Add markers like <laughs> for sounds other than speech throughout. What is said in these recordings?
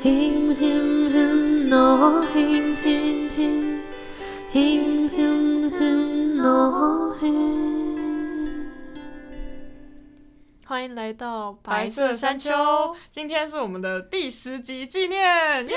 Him, him, him, no, him, him, him, him, him, him, no, him. 欢迎来到白色山丘，今天是我们的第十集纪念，耶！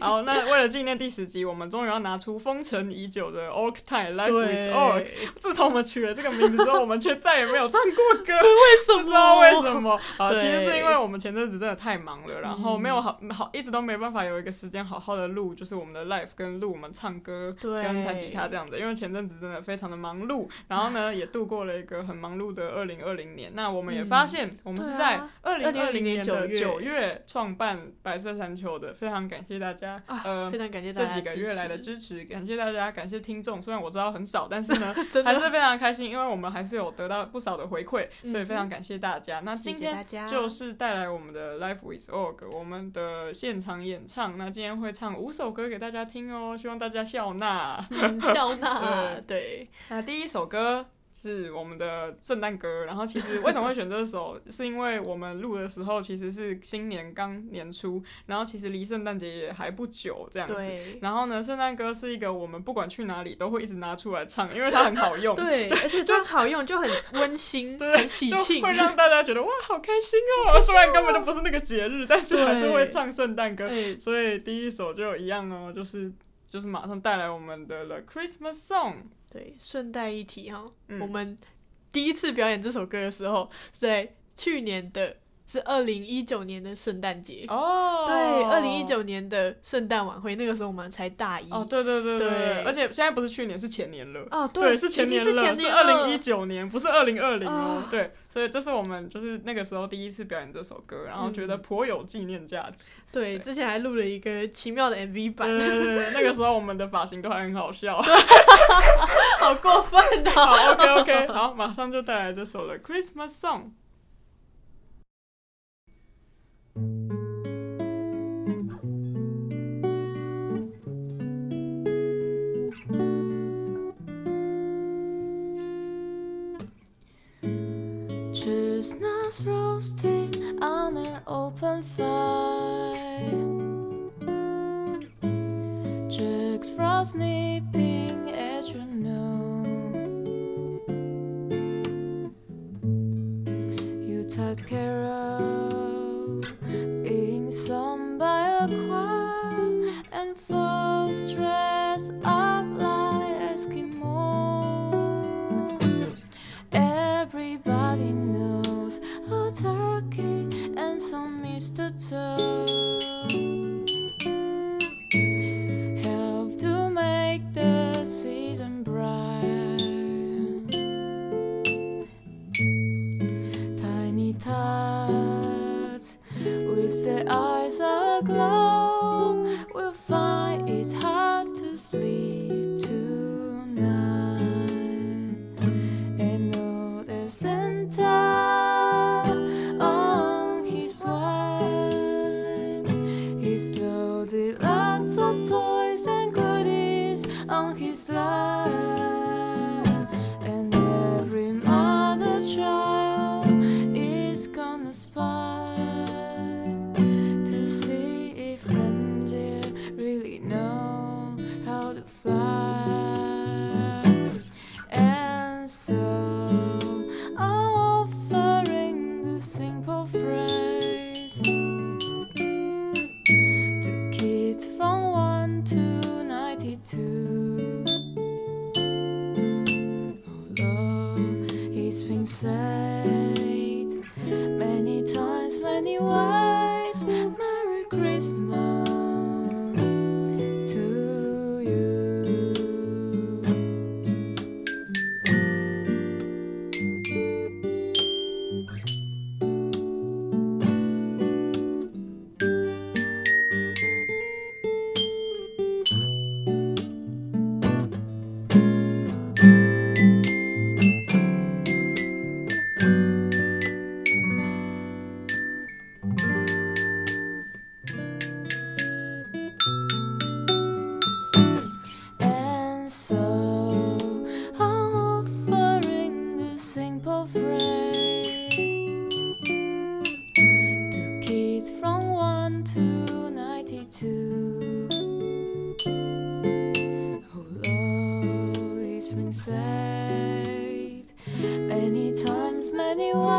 好，那为了纪念第十集，我们终于要拿出封尘已久的 Orc Time Life with Orc。自从我们取了这个名字之后，我们却再也没有唱过歌，<laughs> 为什么？不知道为什么。啊，其实是因为我们前阵子真的太忙了，然后没有好好一直都没办法有一个时间好好的录，就是我们的 live 跟录我们唱歌跟弹吉他这样的。因为前阵子真的非常的忙碌，然后呢 <laughs> 也度过了一个很忙碌的二零二零年。那我们也发现，我们是在二零二零年的九月创办白色山丘的，非常感谢大家，呃，非常感谢这几个月来的支持，感谢大家，感谢听众。虽然我知道很少，但是呢，<laughs> 还是非常开心，因为我们还是有得到不少的回馈，所以非常感谢大家。那今天就是带来我们的 Life with Org，我们的现场演唱。那今天会唱五首歌给大家听哦，希望大家笑纳，笑纳。<laughs> 对，那第一首歌。是我们的圣诞歌，然后其实为什么会选这首，是因为我们录的时候其实是新年刚年初，然后其实离圣诞节也还不久这样子。然后呢，圣诞歌是一个我们不管去哪里都会一直拿出来唱，因为它很好用。对，<laughs> 而且就好用，就很温馨，<laughs> 很喜庆，会让大家觉得哇，好开心哦！虽然根本就不是那个节日，但是还是会唱圣诞歌。所以第一首就一样哦，就是就是马上带来我们的 The Christmas Song。对，顺带一提哈，我们第一次表演这首歌的时候是在去年的。是二零一九年的圣诞节。哦，对，二零一九年的圣诞晚会，那个时候我们才大一。哦，对对对对，而且现在不是去年，是前年了哦，对，是前年了，是二零一九年，不是二零二零哦，对，所以这是我们就是那个时候第一次表演这首歌，然后觉得颇有纪念价值。对，之前还录了一个奇妙的 MV 版，对对对，那个时候我们的发型都还很好笑，好过分哦。OK OK，好，马上就带来这首的 Christmas Song。Roasting on an open fire. Jack's frost nipping at your nose. You tied carol being sung by a choir and folk dress up toys and goodies on his sled. 你我。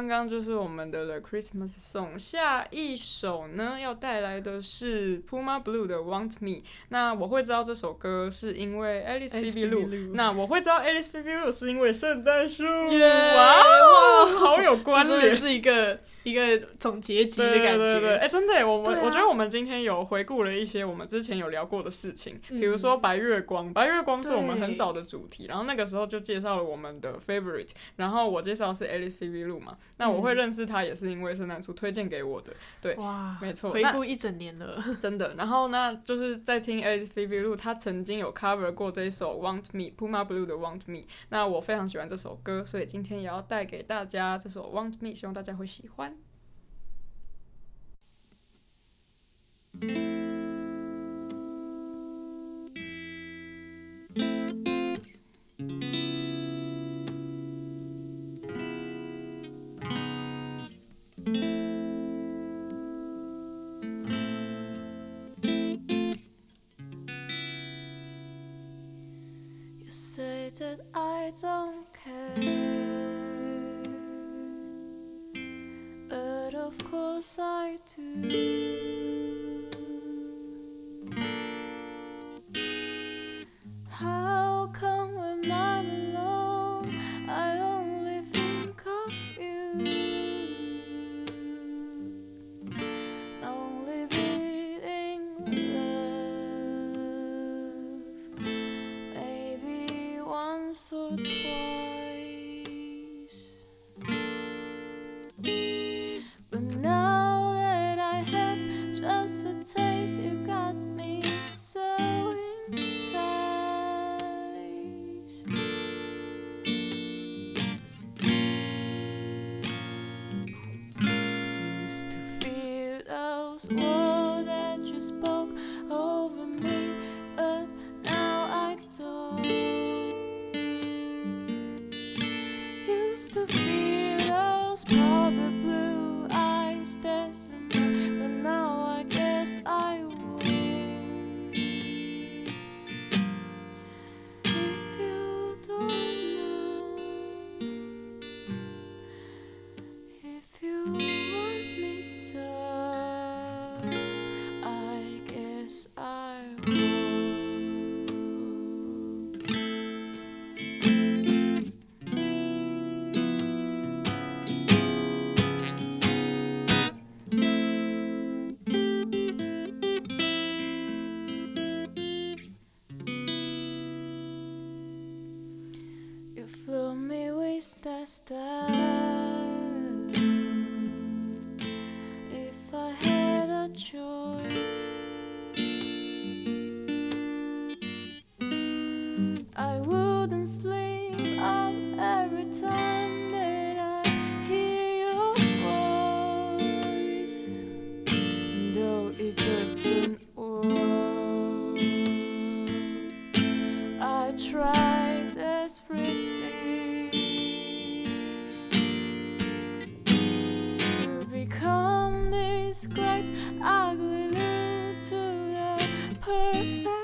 刚刚就是我们的 The Christmas Song，下一首呢要带来的是 Puma Blue 的 Want Me。那我会知道这首歌是因为 Alice Phoebe Lu，那我会知道 Alice Phoebe Lu 是因为圣诞树。哇哇，好有关联，是一个。一个总结集的感觉，对对对，哎，真的，我们我觉得我们今天有回顾了一些我们之前有聊过的事情，比如说白月光，白月光是我们很早的主题，然后那个时候就介绍了我们的 favorite，然后我介绍是 Alice Phoebe Lu 嘛，那我会认识他也是因为圣诞树推荐给我的，对，哇，没错，回顾一整年了，<laughs> 真的，然后呢，就是在听 Alice Phoebe Lu，他曾经有 cover 过这一首 Want Me，Puma Blue 的 Want Me，那我非常喜欢这首歌，所以今天也要带给大家这首 Want Me，希望大家会喜欢。That I don't care, but of course I do. stars, stars. Perfect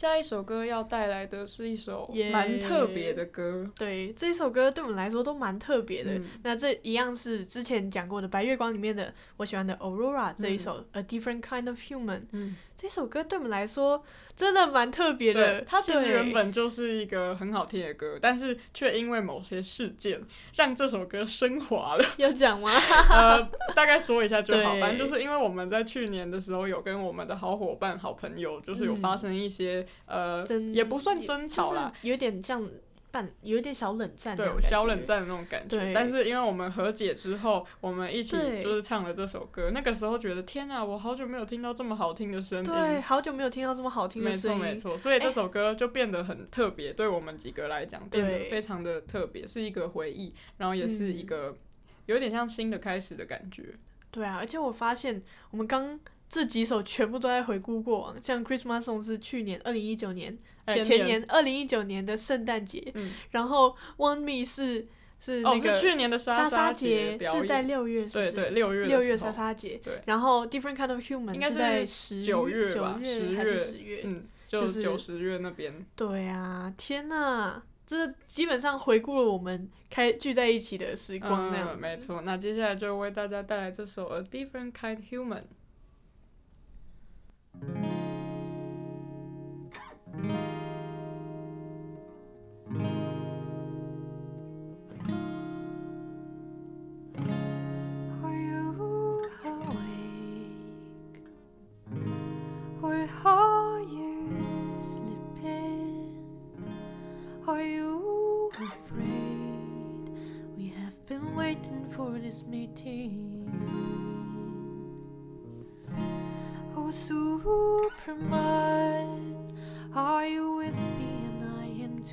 下一首歌要带来的是一首蛮特别的歌。对，这首歌对我们来说都蛮特别的。嗯那这一样是之前讲过的《白月光》里面的我喜欢的 Aurora 这一首、A Different Kind of Human。嗯，这首歌对我们来说真的蛮特别的，。它其实原本就是一个很好听的歌，但是却因为某些事件让这首歌升华了。要讲吗？<laughs> 呃，大概说一下就好。反正就是因为我们在去年的时候有跟我们的好伙伴、好朋友，就是有发生一些、呃，也不算争吵啦，，就是有点像半，有一点小冷战对小冷战的那种感觉。对但是因为我们和解之后，我们一起就是唱了这首歌，那个时候觉得天啊，我好久没有听到这么好听的声音对，好久没有听到这么好听的没声音，错没错，所以这哎首歌就变得很特别，对我们几个来讲变得对非常的特别，是一个回忆，然后也是一嗯个有点像新的开始的感觉。对啊，而且我发现我们刚这几首全部都在回顾过往，像 Christmas Song 是去年二零一九年，呃前前年。年二零一九年的圣诞节，嗯，然后 One Me 是是哦，那个是去年的莎莎节是在，六月是不是，对对，六月的六月莎莎节，对。然后 Different Kind of Human 应该是在是十九月吧九十还是月十月？嗯，就就是九十月那边，对啊，天呐，这基本上回顾了我们开聚在一起的时光那样。没错。那接下来就为大家带来这首《A Different Kind Human》。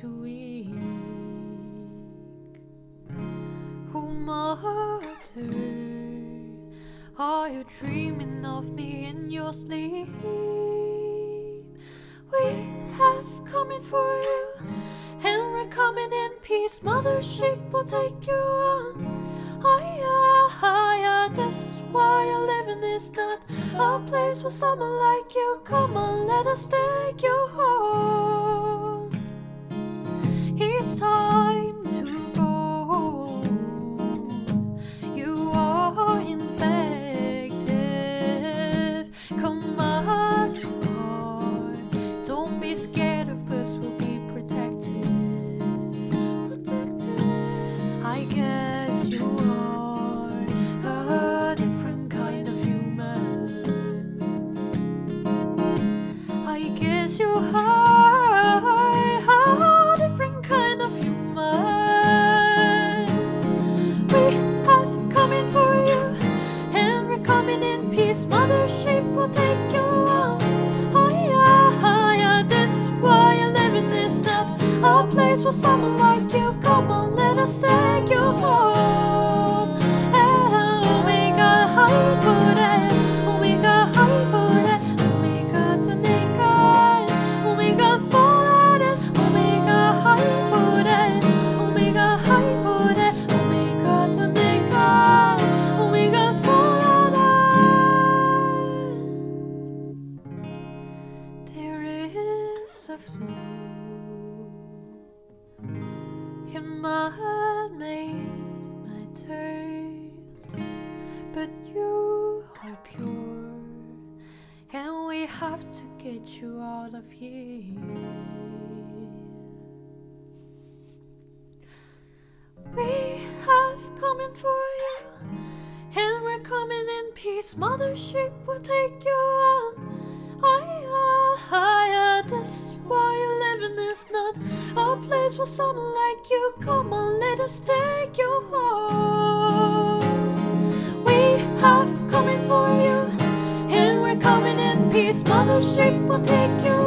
Too weak? Oh, mother, are you dreaming of me in your sleep? We have coming for you, and we're coming in peace. Mothership will take you on. Higher, higher, that's why you're living is not a place for someone like you. Come on, let us take you home. We have coming for you, and we're coming in peace. Mothership will take you on. Higher, higher, that's why you're living is not a place for someone like you. Come on, let us take you home. We have coming for you, and we're coming in peace. Mothership will take you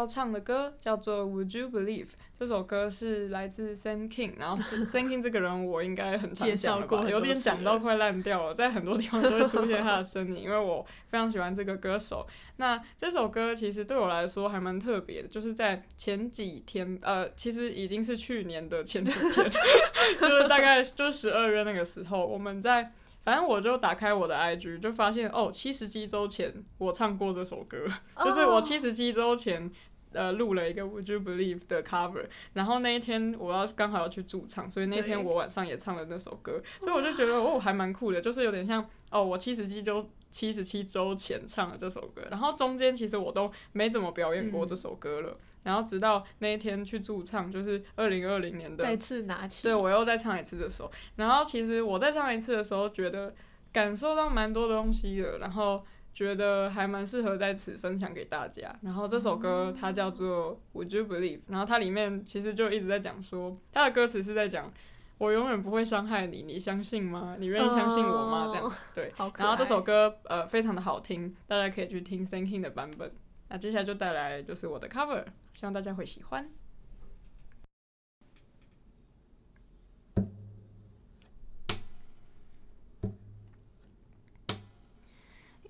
要唱的歌叫做《Would You Believe》，这首歌是来自 Sam King，然后 Sam King 这个人我应该很常讲过，有点讲到快烂掉了，在很多地方都会出现他的身影，因为我非常喜欢这个歌手。那这首歌其实对我来说还蛮特别的，就是在前几天，呃，其实已经是去年的前几天，<laughs> 就是大概 <laughs> 就十二月那个时候，我们在。反正我就打开我的 IG，就发现哦，七十七周前我唱过这首歌，就是我七十七周前呃录了一个 Would You Believe 的 cover，然后那一天我要刚好要去驻唱，所以那天我晚上也唱了那首歌，所以我就觉得哦还蛮酷的，就是有点像哦我七十七周七十七周前唱了这首歌，然后中间其实我都没怎么表演过这首歌了。然后直到那一天去驻唱，就是二零二零年的再次拿起，对我又再唱一次这首，然后其实我再唱一次的时候，觉得感受到蛮多东西的，然后觉得还蛮适合在此分享给大家。然后这首歌它叫做 Would You Believe，然后它里面其实就一直在讲说，它的歌词是在讲我永远不会伤害你，你相信吗？你愿意相信我吗？这样子对。然后这首歌呃非常的好听，大家可以去听 Thinking 的版本。那接下来就带来就是我的 cover，希望大家会喜欢。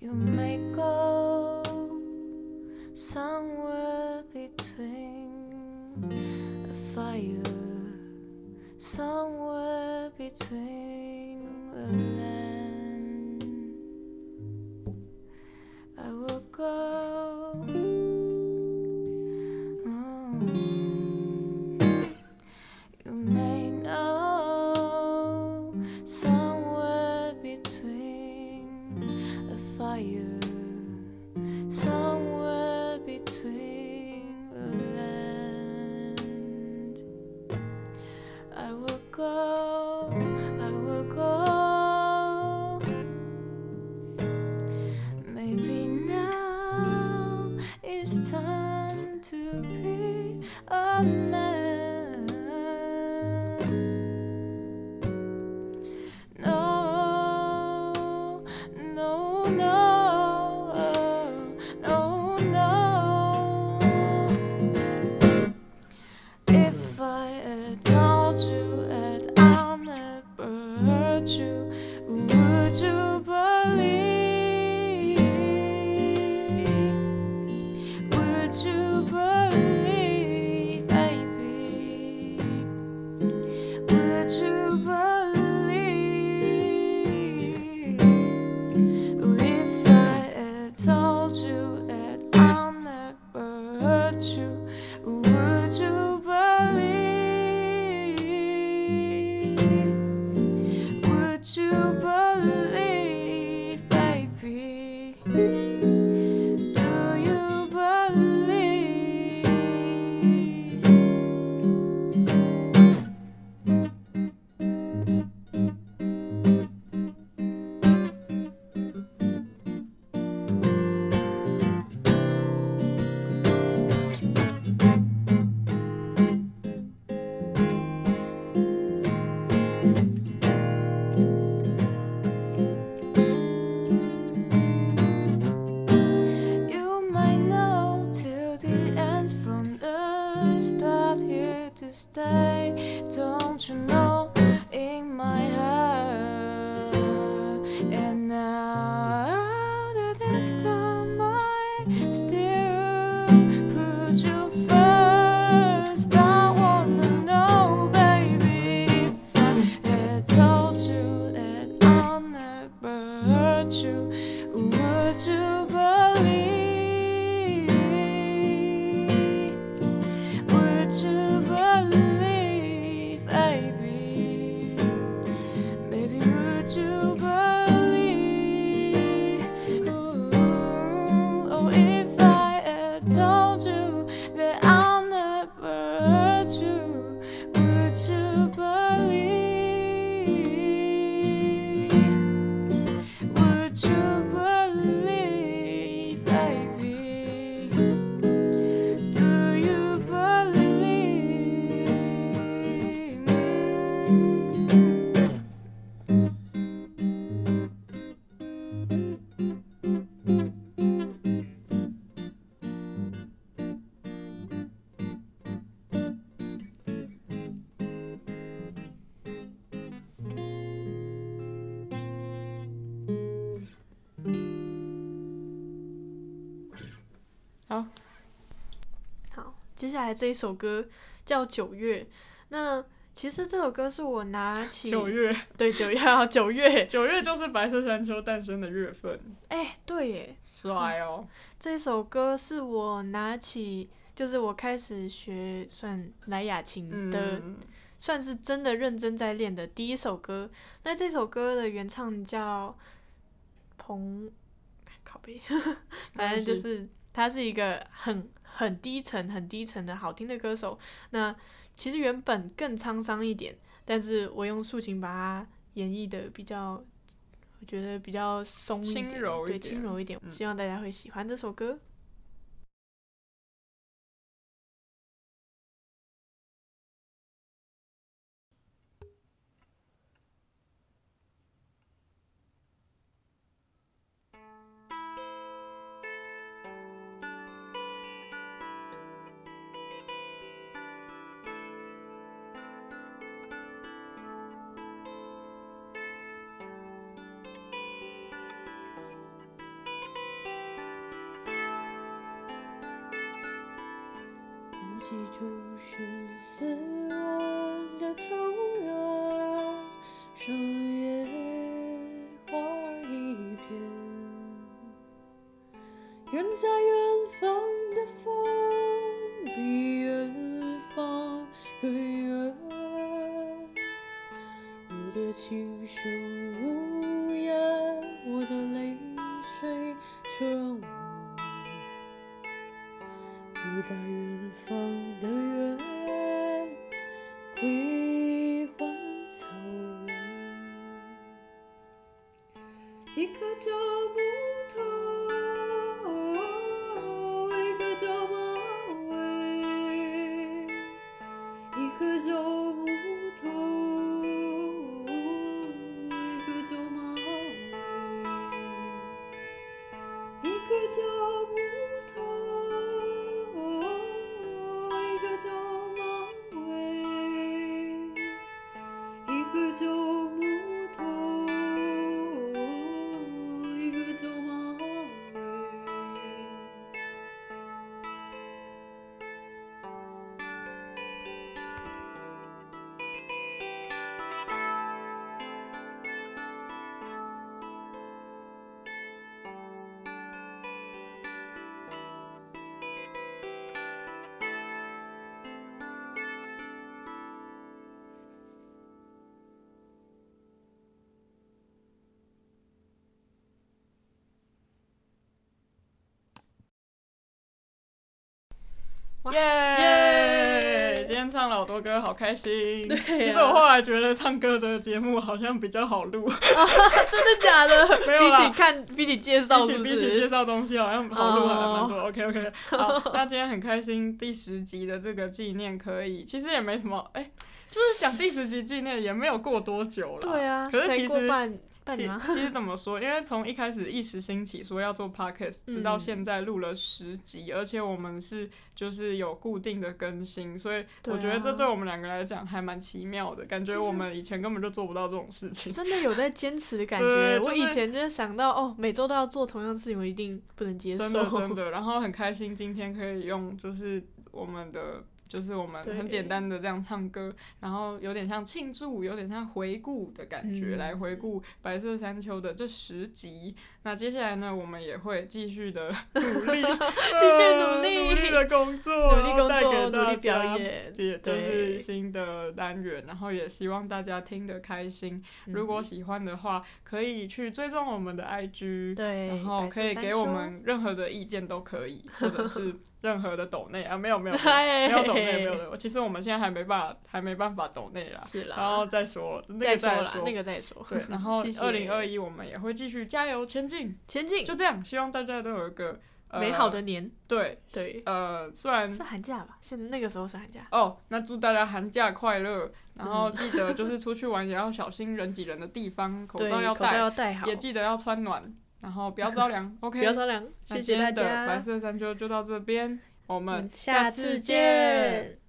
You may go somewhere between a fire, somewhere between the land. I will go. 接下来这一首歌叫《九月》，那其实这首歌是我拿起九月，对九月啊九月，<laughs> 九月就是白色山丘诞生的月份。哎，对耶，帅哦！这首歌是我拿起，就是我开始学算莱雅琴的，嗯。算是真的认真在练的第一首歌。那这首歌的原唱叫彭，靠背，<laughs> 反正就是他是一个很很低沉、很低沉的好听的歌手。那其实原本更沧桑一点，但是我用竖琴把它演绎的比较，我觉得比较松一点，轻柔一对，点轻柔一点。嗯希望大家会喜欢这首歌。的琴声无言，我的泪水全无。耶！耶今天唱了好多歌，好开心。对啊其实我后来觉得唱歌的节目好像比较好录，<laughs> 真的假的？<laughs> 没有啦比起看，比起介绍比起比起介是？绍东西好像好录还蛮哦多。OK OK，好，<laughs> 那今天很开心，第十集的这个纪念可以，其实也没什么，哎、就是讲第十集纪念也没有过多久了。对啊，才可是其实其？其实怎么说？因为从一开始一时兴起说要做 podcast，直到嗯现在录了十集，而且我们是就是有固定的更新，所以我觉得这啊对我们两个来讲还蛮奇妙的，感觉我们以前根本就做不到这种事情。真的有在坚持的 <laughs> 感对觉。就是我以前就是想到哦，每周都要做同样的事情，我一定不能接受。真的真的，然后很开心今天可以用就是我们的。就是我们很简单的这样唱歌，然后有点像庆祝，有点像回顾的感觉，嗯。来回顾《白色山丘》的这十集。那接下来呢，我们也会继续的 <laughs> 努力，<laughs> 继续努力的工作，努力工作，努大力表家演。也就是新的单元，然后也希望大家听得开心。如果嗯喜欢的话，可以去追踪我们的 IG，对，然后可以给我们任何的意见都可以，<laughs> 或者是任何的抖内啊，没有没有没有嗨。没有抖内没有的，其实我们现在还没办法还没办法抖内啦，是啦，然后再说那再个再说啦，那个再说。对，然后 <laughs> 二零二一我们也会继续加油前进，前进，就这样，希望大家都有一个、呃、美好的年对对呃虽然是寒假吧？现在那个时候是寒假。哦，那祝大家寒假快乐，然后记得就是出去玩也要小心人挤人的地方，<laughs> 口，罩要口罩戴，要戴好，也记得要穿暖，然后不要着凉，<laughs> OK，不要着凉。那谢谢白家，色山丘就到这边，我们下次见。